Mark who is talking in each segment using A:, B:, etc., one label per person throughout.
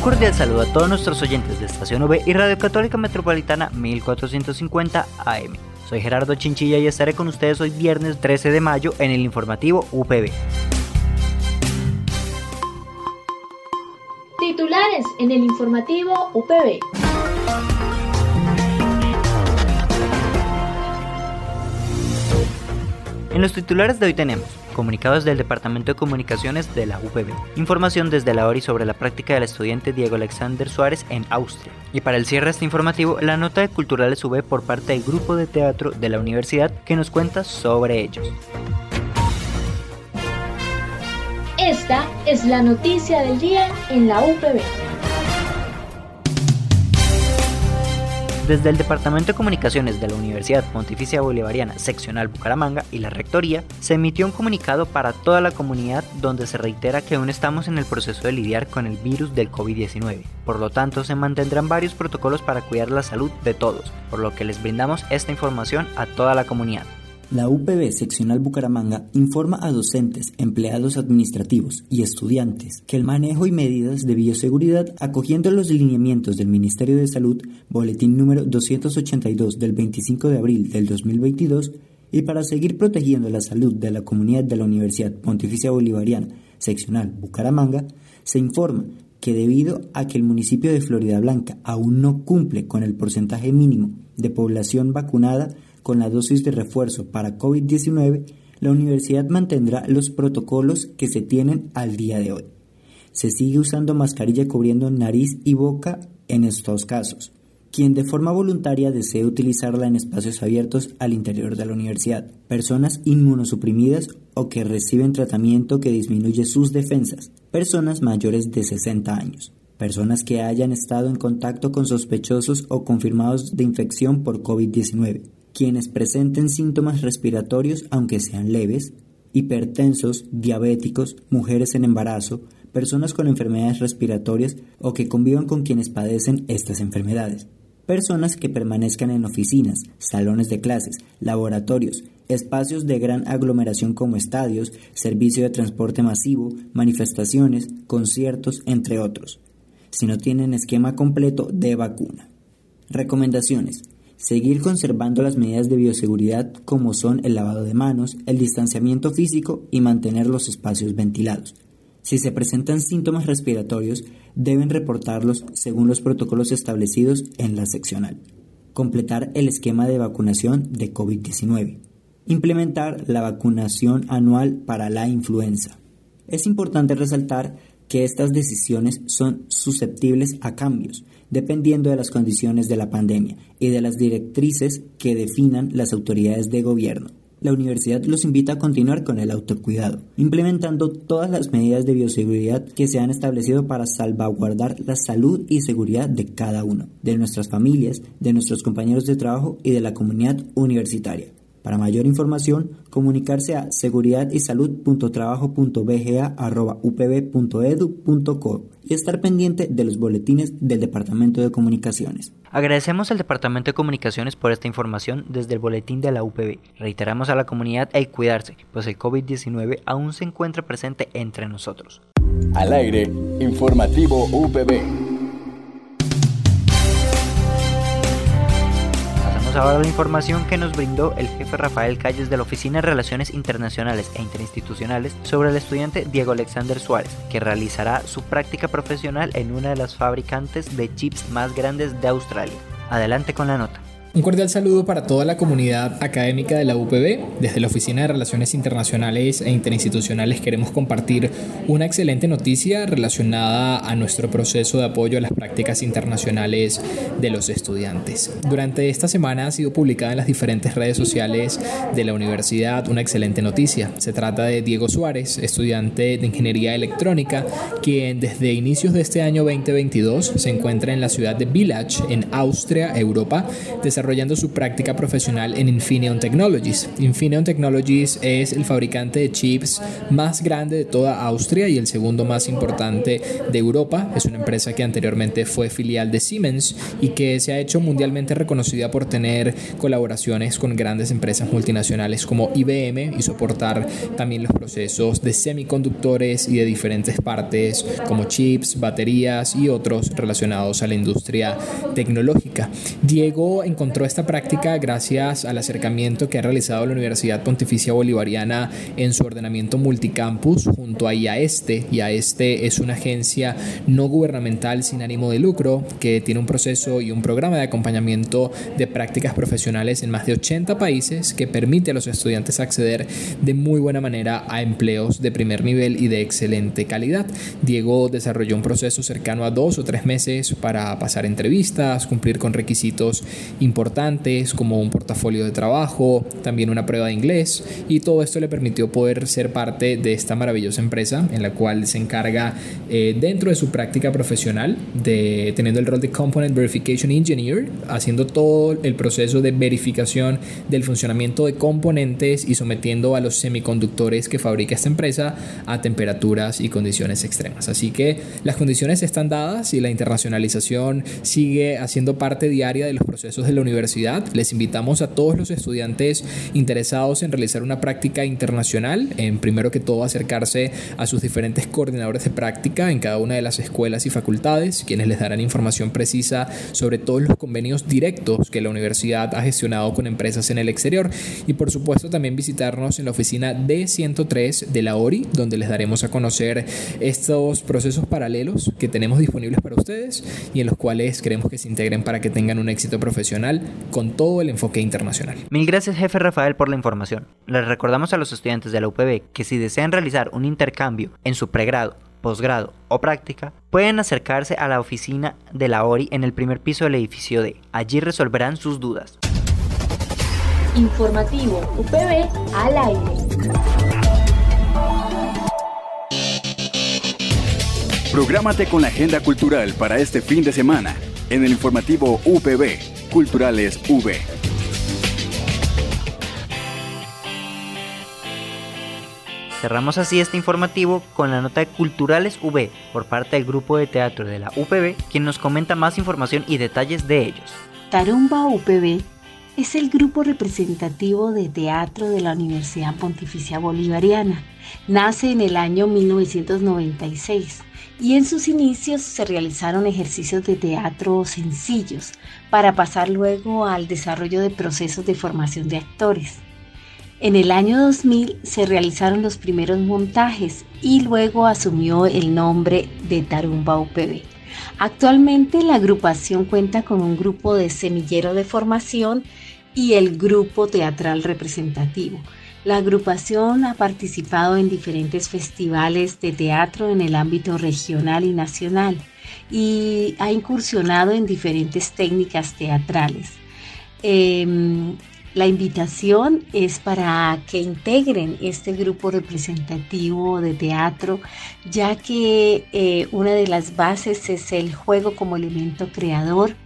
A: Un cordial saludo a todos nuestros oyentes de Estación V y Radio Católica Metropolitana 1450 AM. Soy Gerardo Chinchilla y estaré con ustedes hoy viernes 13 de mayo en el informativo UPB.
B: Titulares en el informativo UPB.
A: En los titulares de hoy tenemos comunicados del Departamento de Comunicaciones de la UPB, información desde la ORI sobre la práctica del estudiante Diego Alexander Suárez en Austria. Y para el cierre este informativo, la nota de Culturales UB por parte del grupo de teatro de la universidad que nos cuenta sobre ellos.
B: Esta es la noticia del día en la UPB.
A: Desde el Departamento de Comunicaciones de la Universidad Pontificia Bolivariana Seccional Bucaramanga y la Rectoría, se emitió un comunicado para toda la comunidad donde se reitera que aún estamos en el proceso de lidiar con el virus del COVID-19. Por lo tanto, se mantendrán varios protocolos para cuidar la salud de todos, por lo que les brindamos esta información a toda la comunidad.
C: La UPB Seccional Bucaramanga informa a docentes, empleados administrativos y estudiantes que el manejo y medidas de bioseguridad, acogiendo los lineamientos del Ministerio de Salud, boletín número 282 del 25 de abril del 2022, y para seguir protegiendo la salud de la comunidad de la Universidad Pontificia Bolivariana Seccional Bucaramanga, se informa que debido a que el municipio de Florida Blanca aún no cumple con el porcentaje mínimo de población vacunada, con la dosis de refuerzo para COVID-19, la universidad mantendrá los protocolos que se tienen al día de hoy. Se sigue usando mascarilla cubriendo nariz y boca en estos casos. Quien de forma voluntaria desee utilizarla en espacios abiertos al interior de la universidad, personas inmunosuprimidas o que reciben tratamiento que disminuye sus defensas, personas mayores de 60 años, personas que hayan estado en contacto con sospechosos o confirmados de infección por COVID-19, quienes presenten síntomas respiratorios aunque sean leves, hipertensos, diabéticos, mujeres en embarazo, personas con enfermedades respiratorias o que convivan con quienes padecen estas enfermedades. Personas que permanezcan en oficinas, salones de clases, laboratorios, espacios de gran aglomeración como estadios, servicio de transporte masivo, manifestaciones, conciertos, entre otros, si no tienen esquema completo de vacuna. Recomendaciones. Seguir conservando las medidas de bioseguridad como son el lavado de manos, el distanciamiento físico y mantener los espacios ventilados. Si se presentan síntomas respiratorios, deben reportarlos según los protocolos establecidos en la seccional. Completar el esquema de vacunación de COVID-19. Implementar la vacunación anual para la influenza. Es importante resaltar que estas decisiones son susceptibles a cambios, dependiendo de las condiciones de la pandemia y de las directrices que definan las autoridades de gobierno. La universidad los invita a continuar con el autocuidado, implementando todas las medidas de bioseguridad que se han establecido para salvaguardar la salud y seguridad de cada uno, de nuestras familias, de nuestros compañeros de trabajo y de la comunidad universitaria. Para mayor información, comunicarse a seguridadisalud.trabajo.bga.upb.edu.co y estar pendiente de los boletines del Departamento de Comunicaciones.
A: Agradecemos al Departamento de Comunicaciones por esta información desde el boletín de la UPB. Reiteramos a la comunidad el cuidarse, pues el COVID-19 aún se encuentra presente entre nosotros.
D: Al aire, informativo UPB.
A: Ahora la información que nos brindó el jefe Rafael Calles de la Oficina de Relaciones Internacionales e Interinstitucionales sobre el estudiante Diego Alexander Suárez, que realizará su práctica profesional en una de las fabricantes de chips más grandes de Australia. Adelante con la nota.
E: Un cordial saludo para toda la comunidad académica de la UPB. Desde la Oficina de Relaciones Internacionales e Interinstitucionales queremos compartir una excelente noticia relacionada a nuestro proceso de apoyo a las prácticas internacionales de los estudiantes. Durante esta semana ha sido publicada en las diferentes redes sociales de la universidad una excelente noticia. Se trata de Diego Suárez, estudiante de Ingeniería Electrónica, quien desde inicios de este año 2022 se encuentra en la ciudad de Village, en Austria, Europa, desarrollando su práctica profesional en Infineon Technologies. Infineon Technologies es el fabricante de chips más grande de toda Austria y el segundo más importante de Europa. Es una empresa que anteriormente fue filial de Siemens y que se ha hecho mundialmente reconocida por tener colaboraciones con grandes empresas multinacionales como IBM y soportar también los procesos de semiconductores y de diferentes partes como chips, baterías y otros relacionados a la industria tecnológica. Diego encontró esta práctica gracias al acercamiento que ha realizado la Universidad Pontificia Bolivariana en su ordenamiento multicampus junto a IAESTE. IAESTE es una agencia no gubernamental sin ánimo de lucro que tiene un proceso y un programa de acompañamiento de prácticas profesionales en más de 80 países que permite a los estudiantes acceder de muy buena manera a empleos de primer nivel y de excelente calidad. Diego desarrolló un proceso cercano a dos o tres meses para pasar entrevistas, cumplir con requisitos importantes como un portafolio de trabajo, también una prueba de inglés y todo esto le permitió poder ser parte de esta maravillosa empresa en la cual se encarga eh, dentro de su práctica profesional de teniendo el rol de Component Verification Engineer, haciendo todo el proceso de verificación del funcionamiento de componentes y sometiendo a los semiconductores que fabrica esta empresa a temperaturas y condiciones extremas. Así que las condiciones están dadas y la internacionalización sigue haciendo parte diaria de los procesos de la universidad les invitamos a todos los estudiantes interesados en realizar una práctica internacional, en primero que todo acercarse a sus diferentes coordinadores de práctica en cada una de las escuelas y facultades, quienes les darán información precisa sobre todos los convenios directos que la universidad ha gestionado con empresas en el exterior. Y por supuesto también visitarnos en la oficina D103 de la ORI, donde les daremos a conocer estos procesos paralelos que tenemos disponibles para ustedes y en los cuales queremos que se integren para que tengan un éxito profesional con todo el enfoque internacional.
A: Mil gracias jefe Rafael por la información. Les recordamos a los estudiantes de la UPB que si desean realizar un intercambio en su pregrado, posgrado o práctica, pueden acercarse a la oficina de la ORI en el primer piso del edificio D. Allí resolverán sus dudas.
B: Informativo UPB al aire.
D: Prográmate con la agenda cultural para este fin de semana en el informativo UPB Culturales V.
A: Cerramos así este informativo con la nota de Culturales V por parte del grupo de teatro de la UPB, quien nos comenta más información y detalles de ellos.
F: Tarumba UPB es el grupo representativo de teatro de la Universidad Pontificia Bolivariana. Nace en el año 1996 y en sus inicios se realizaron ejercicios de teatro sencillos para pasar luego al desarrollo de procesos de formación de actores. En el año 2000 se realizaron los primeros montajes y luego asumió el nombre de Tarumba UPB. Actualmente la agrupación cuenta con un grupo de semillero de formación y el grupo teatral representativo. La agrupación ha participado en diferentes festivales de teatro en el ámbito regional y nacional y ha incursionado en diferentes técnicas teatrales. Em, la invitación es para que integren este grupo representativo de teatro, ya que eh, una de las bases es el juego como elemento creador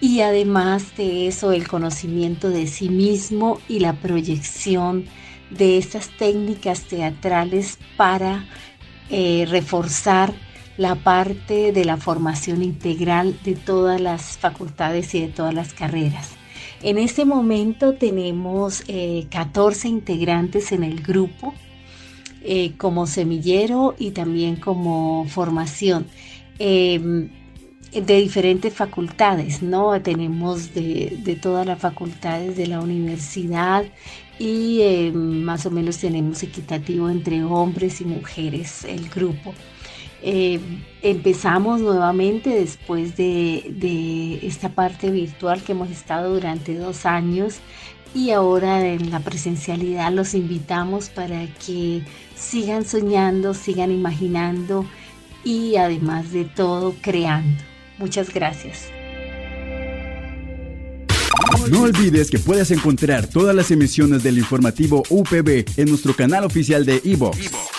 F: y además de eso el conocimiento de sí mismo y la proyección de estas técnicas teatrales para eh, reforzar la parte de la formación integral de todas las facultades y de todas las carreras. En este momento tenemos 14 eh, integrantes en el grupo eh, como semillero y también como formación. Em, de diferentes facultades, ¿no? Tenemos de, todas las facultades de la universidad y eh, más o menos tenemos equitativo entre hombres y mujeres el grupo. Eh, empezamos nuevamente después de, de esta parte virtual que hemos estado durante dos años y ahora en la presencialidad los invitamos para que sigan soñando, sigan imaginando y además de todo creando. Muchas gracias.
D: No olvides que puedes encontrar todas las emisiones del informativo UPB en nuestro canal oficial de iVox,